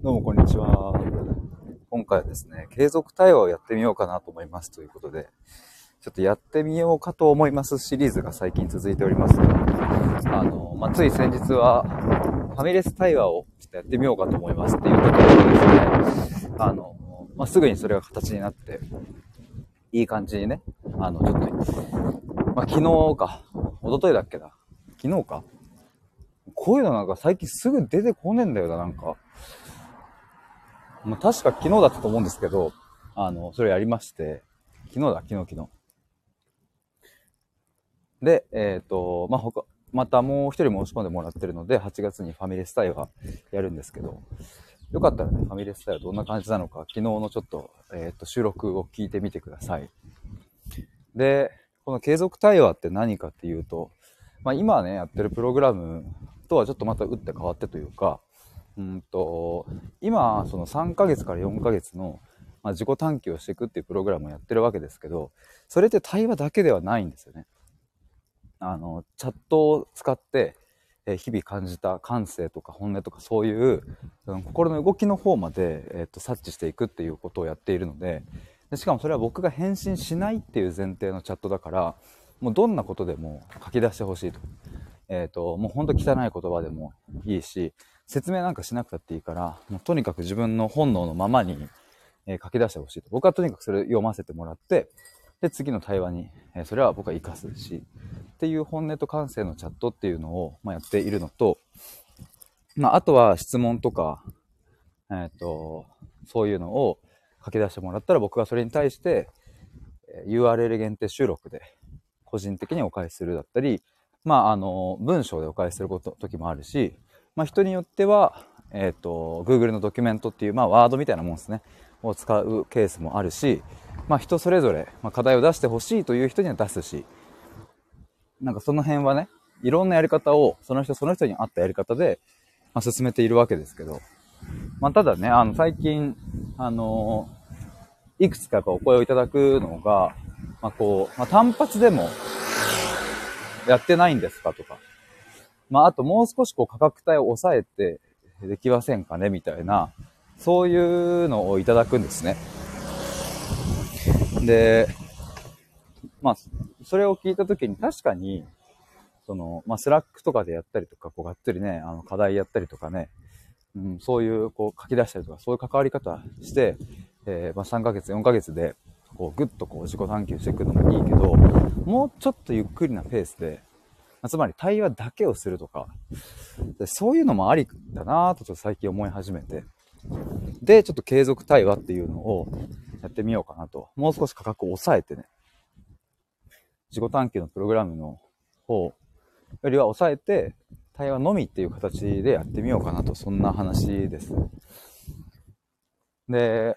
どうもこんにちは。今回はですね、継続対話をやってみようかなと思いますということで、ちょっとやってみようかと思いますシリーズが最近続いております、あの、まあ、つい先日は、ファミレス対話をちょっとやってみようかと思いますっていうところでですね、あの、まあ、すぐにそれが形になって、いい感じにね、あの、ちょっと、まあ、昨日か、一昨日だっけな、昨日か、こういうのなんか最近すぐ出てこねえんだよな、なんか。まあ、確か昨日だったと思うんですけど、あの、それやりまして、昨日だ、昨日、昨日。で、えっ、ー、と、まあ、他、またもう一人申し込んでもらってるので、8月にファミレス対話やるんですけど、よかったらね、ファミレス対話どんな感じなのか、昨日のちょっと、えっ、ー、と、収録を聞いてみてください。で、この継続対話って何かっていうと、まあ、今ね、やってるプログラムとはちょっとまた打って変わってというか、うんと、今、その3ヶ月から4ヶ月の、まあ、自己探求をしていくっていうプログラムをやってるわけですけど、それって対話だけではないんですよね。あの、チャットを使って、え日々感じた感性とか本音とかそういう、うん、心の動きの方まで、え、っと察知していくっていうことをやっているのででしかもそれは僕が返信しないっていう前提のチャットだからもうどんなことでも書き出してほしいとえっ、と、もうほんと汚い言葉でもいいし、説明なんかしなくたっていいから、もうとにかく自分の本能のままに、えー、書き出してほしいと。僕はとにかくそれ読ませてもらって、で、次の対話に、えー、それは僕は活かすし、っていう本音と感性のチャットっていうのを、まあ、やっているのと、まあ、あとは質問とか、えっ、と、そういうのを書き出してもらったら僕がそれに対して、え URL 限定収録で個人的にお返しするだったり、まあ、あの、文章でお返しすること、時もあるし、まあ、人によっては、えっ、ー、と、Google のドキュメントっていう、まあ、ワードみたいなもんですね、を使うケースもあるし、まあ、人それぞれ、まあ、課題を出してほしいという人には出すし、なんかその辺はね、いろんなやり方を、その人その人に合ったやり方で、まあ、進めているわけですけど、まあ、ただね、あの、最近、あのー、いくつかお声をいただくのが、まあ、こう、まあ、単発でも、やってないんですかとか。まあ、あともう少しこう価格帯を抑えてできませんかねみたいな、そういうのをいただくんですね。で、まあ、それを聞いたときに確かに、その、まあ、 Slack とかでやったりとか、こう、がっつりね、あの、課題やったりとかね、うん、そういう、こう、書き出したりとか、そういう関わり方して、えー、まあ、3ヶ月、4ヶ月で、こう、ぐっとこう、自己探求していくのもいいけど、もうちょっとゆっくりなペースで、つまり対話だけをするとか、そういうのもありだなぁとちょっと最近思い始めて、で、ちょっと継続対話っていうのをやってみようかなと。もう少し価格を抑えてね、自己探求のプログラムの方よりは抑えて、対話のみっていう形でやってみようかなと、そんな話です。で、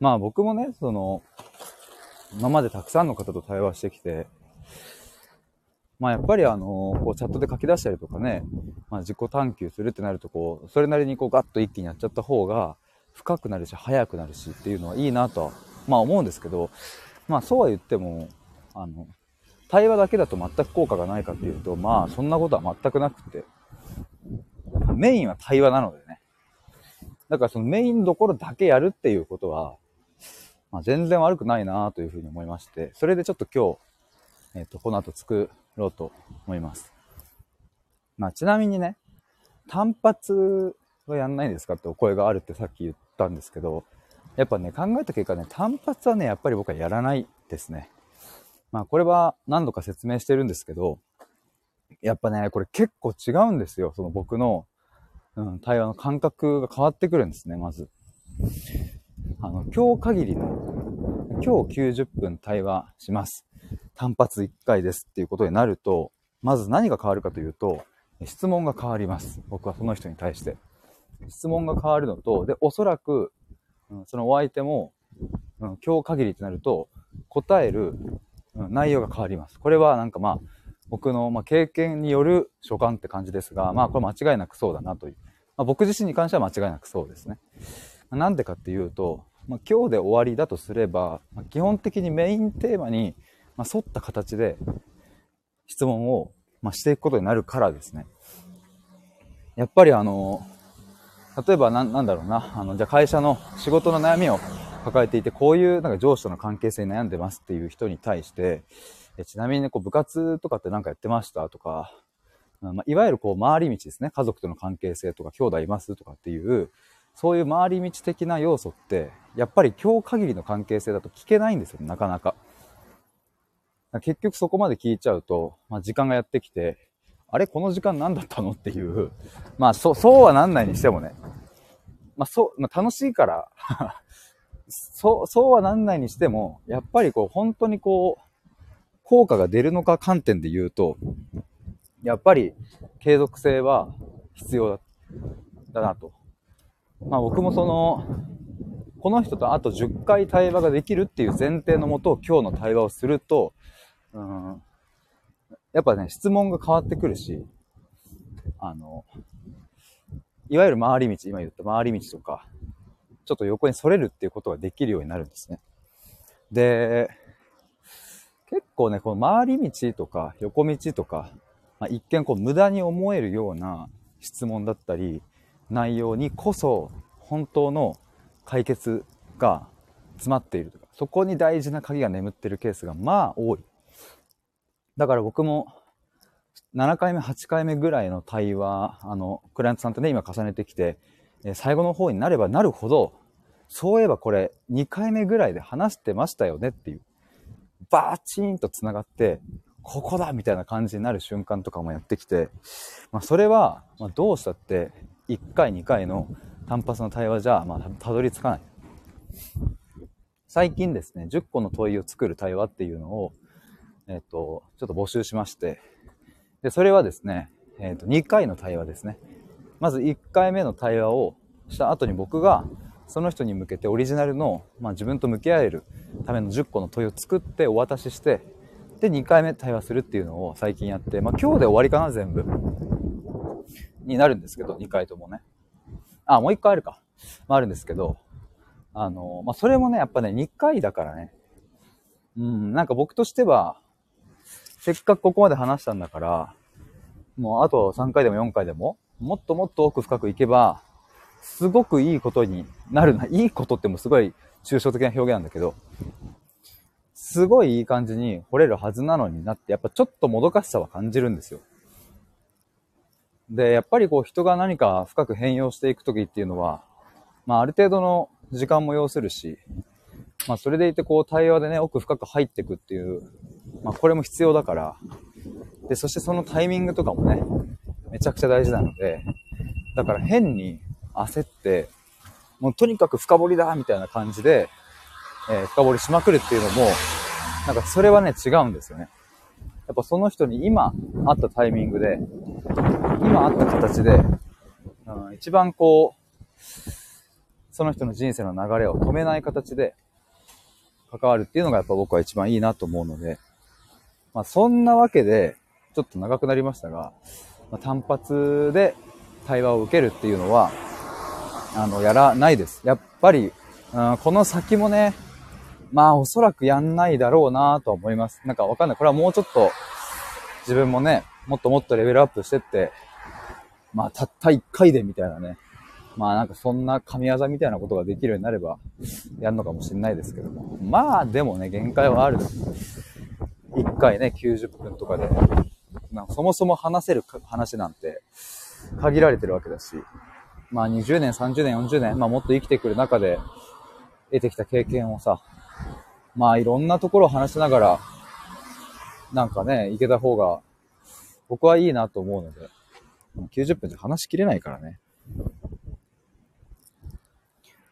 まあ僕もね、その、今までたくさんの方と対話してきて、まあやっぱりあの、こうチャットで書き出したりとかね、まあ自己探求するってなるとこう、それなりにこうガッと一気にやっちゃった方が深くなるし早くなるしっていうのはいいなとは、まあ思うんですけど、まあそうは言っても、あの、対話だけだと全く効果がないかっていうと、まあそんなことは全くなくて、メインは対話なのでね。だからそのメインどころだけやるっていうことは、まあ、全然悪くないなというふうに思いまして、それでちょっと今日、えっ、と、この後作ろうと思います。まあ、ちなみにね、単発はやんないですかってお声があるってさっき言ったんですけど、やっぱね、考えた結果ね、単発はね、やっぱり僕はやらないですね。まあ、これは何度か説明してるんですけど、やっぱね、これ結構違うんですよ。その僕の、うん、対話の感覚が変わってくるんですね、まず。あの、今日限りの、今日90分対話します。単発1回ですっていうことになると、まず何が変わるかというと、質問が変わります。僕はその人に対して。質問が変わるのと、で、おそらく、うん、そのお相手も、うん、今日限りとなると、答える、うん、内容が変わります。これはなんかまあ、僕の、まあ、経験による所感って感じですが、まあこれ間違いなくそうだなという。まあ、僕自身に関しては間違いなくそうですね。なんでかっていうと、まあ、今日で終わりだとすれば、まあ、基本的にメインテーマに、ま沿った形で質問を、ましていくことになるからですね。やっぱりあの、例えばな、なんだろうな、あの、じゃあ会社の仕事の悩みを抱えていて、こういうなんか上司との関係性に悩んでますっていう人に対して、えちなみにね、こう部活とかって何かやってましたとか、まあ、いわゆるこう回り道ですね。家族との関係性とか、兄弟いますとかっていう、そういう回り道的な要素って、やっぱり今日限りの関係性だと聞けないんですよ、なかなか。結局そこまで聞いちゃうと、まあ、時間がやってきて、あれこの時間何だったのっていう、まあそ、そうはなんないにしてもね、まあそう、まあ楽しいから。そう、そうはなんないにしても、やっぱりこう、本当にこう、効果が出るのか観点で言うと、やっぱり継続性は必要だだなと。まあ僕もその、この人とあと10回対話ができるっていう前提のもと今日の対話をすると、うん、やっぱね、質問が変わってくるし、あの、いわゆる回り道、今言った回り道とか、ちょっと横に反れるっていうことができるようになるんですね。で、結構ね、この回り道とか横道とか、まあ、一見こう無駄に思えるような質問だったり、内容にこそ本当の解決が詰まっているとか、そこに大事な鍵が眠ってるケースがまあ多い。だから僕も7回目、8回目ぐらいの対話、あの、クライアントさんとね、今重ねてきて、え最後の方になればなるほど、そういえばこれ2回目ぐらいで話してましたよねっていう、バーチーンと繋がって、ここだみたいな感じになる瞬間とかもやってきて、まあ、それは、ま、どうしたって、1回2回の単発の対話じゃ、まあ、たどり着かない。最近ですね、10個の問いを作る対話っていうのを、えっ、と、ちょっと募集しまして、で、それはですね、えっ、と、2回の対話ですね。まず1回目の対話をした後に僕が、その人に向けてオリジナルの、まあ、自分と向き合えるための10個の問いを作ってお渡しして、で、2回目対話するっていうのを最近やって、まあ、今日で終わりかな、全部。になるんですけど、2回ともね。あ、もう1回あるか。まあ、あるんですけど、あの、まあ、それもね、やっぱね、2回だからね。うん、なんか僕としては、せっかくここまで話したんだから、もうあと3回でも4回でも、もっともっと奥深くいけば、すごくいいことになるな。いいことってもすごい抽象的な表現なんだけど、すごいいい感じに掘れるはずなのになって、やっぱちょっともどかしさは感じるんですよ。で、やっぱりこう人が何か深く変容していくときっていうのは、まあある程度の時間も要するし、まあそれでいてこう対話でね、奥深く入っていくっていう、まあこれも必要だから、で、そしてそのタイミングとかもね、めちゃくちゃ大事なので、だから変に焦って、もうとにかく深掘りだみたいな感じで、えー、深掘りしまくるっていうのも、なんかそれはね、違うんですよね。やっぱその人に今会ったタイミングで、今会った形で、うん、一番こう、その人の人生の流れを止めない形で関わるっていうのがやっぱ僕は一番いいなと思うので、まあそんなわけで、ちょっと長くなりましたが、まあ、単発で対話を受けるっていうのは、あの、やらないです。やっぱり、うん、この先もね、まあおそらくやんないだろうなと思います。なんかわかんない。これはもうちょっと自分もね、もっともっとレベルアップしてって、まあたった一回でみたいなね。まあなんかそんな神業みたいなことができるようになればやるのかもしれないですけども。まあでもね、限界はある。回ね、90分とかで。なんかそもそも話せる話なんて限られてるわけだし。まあ20年、30年、40年、まあもっと生きてくる中で得てきた経験をさ、まあいろんなところを話しながら、なんかね、行けた方が、僕はいいなと思うので、90分じゃ話しきれないからね。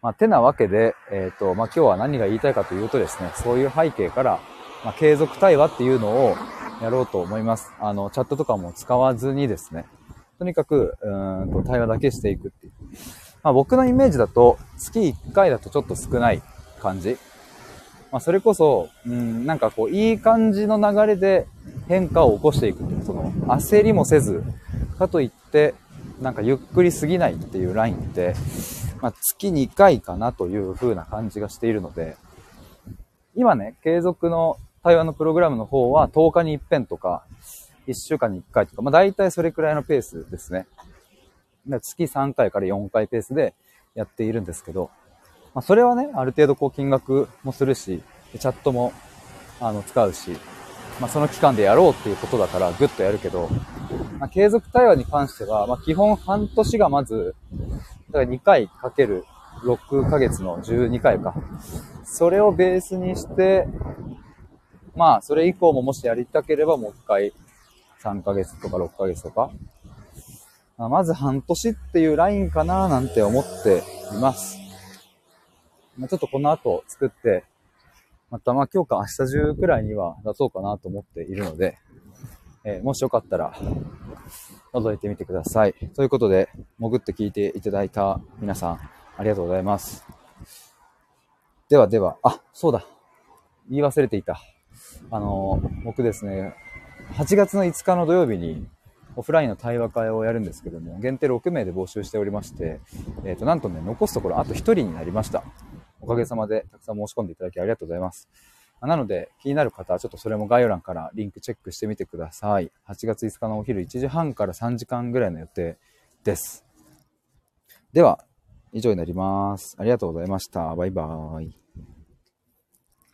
まあ、てなわけで、えっ、ー、と、まあ、今日は何が言いたいかというとですね、そういう背景から、まあ、継続対話っていうのをやろうと思います。あの、チャットとかも使わずにですね、とにかく、うんと対話だけしていくっていう。まあ、僕のイメージだと、月1回だとちょっと少ない感じ。まあ、それこそ、うん、なんかこう、いい感じの流れで変化を起こしていくっていう。その、焦りもせず、かといって、なんかゆっくりすぎないっていうラインって、まあ、月2回かなという風な感じがしているので、今ね、継続の対話のプログラムの方は10日に一遍とか、1週間に1回とか、まあ大体それくらいのペースですね。月3回から4回ペースでやっているんですけど、まあ、それはね、ある程度こう金額もするし、チャットも、あの、使うし、まあ、その期間でやろうっていうことだからぐっとやるけど、まあ、継続対話に関しては、まあ、基本半年がまず、だから2回かける6ヶ月の12回か。それをベースにして、まあ、それ以降ももしやりたければもう一回3ヶ月とか6ヶ月とか。まあ、まず半年っていうラインかななんて思っています。まあ、ちょっとこの後作って、またまあ今日か明日中くらいには出そうかなと思っているので、えー、もしよかったら覗いてみてください。ということで、潜って聞いていただいた皆さん、ありがとうございます。ではでは、あ、そうだ。言い忘れていた。あの、僕ですね、8月の5日の土曜日にオフラインの対話会をやるんですけども、限定6名で募集しておりまして、えっ、ー、と、なんとね、残すところあと1人になりました。おかげさまでたくさん申し込んでいただきありがとうございます。なので、気になる方はちょっとそれも概要欄からリンクチェックしてみてください。8月5日のお昼1時半から3時間ぐらいの予定です。では、以上になります。ありがとうございました。バイバーイ。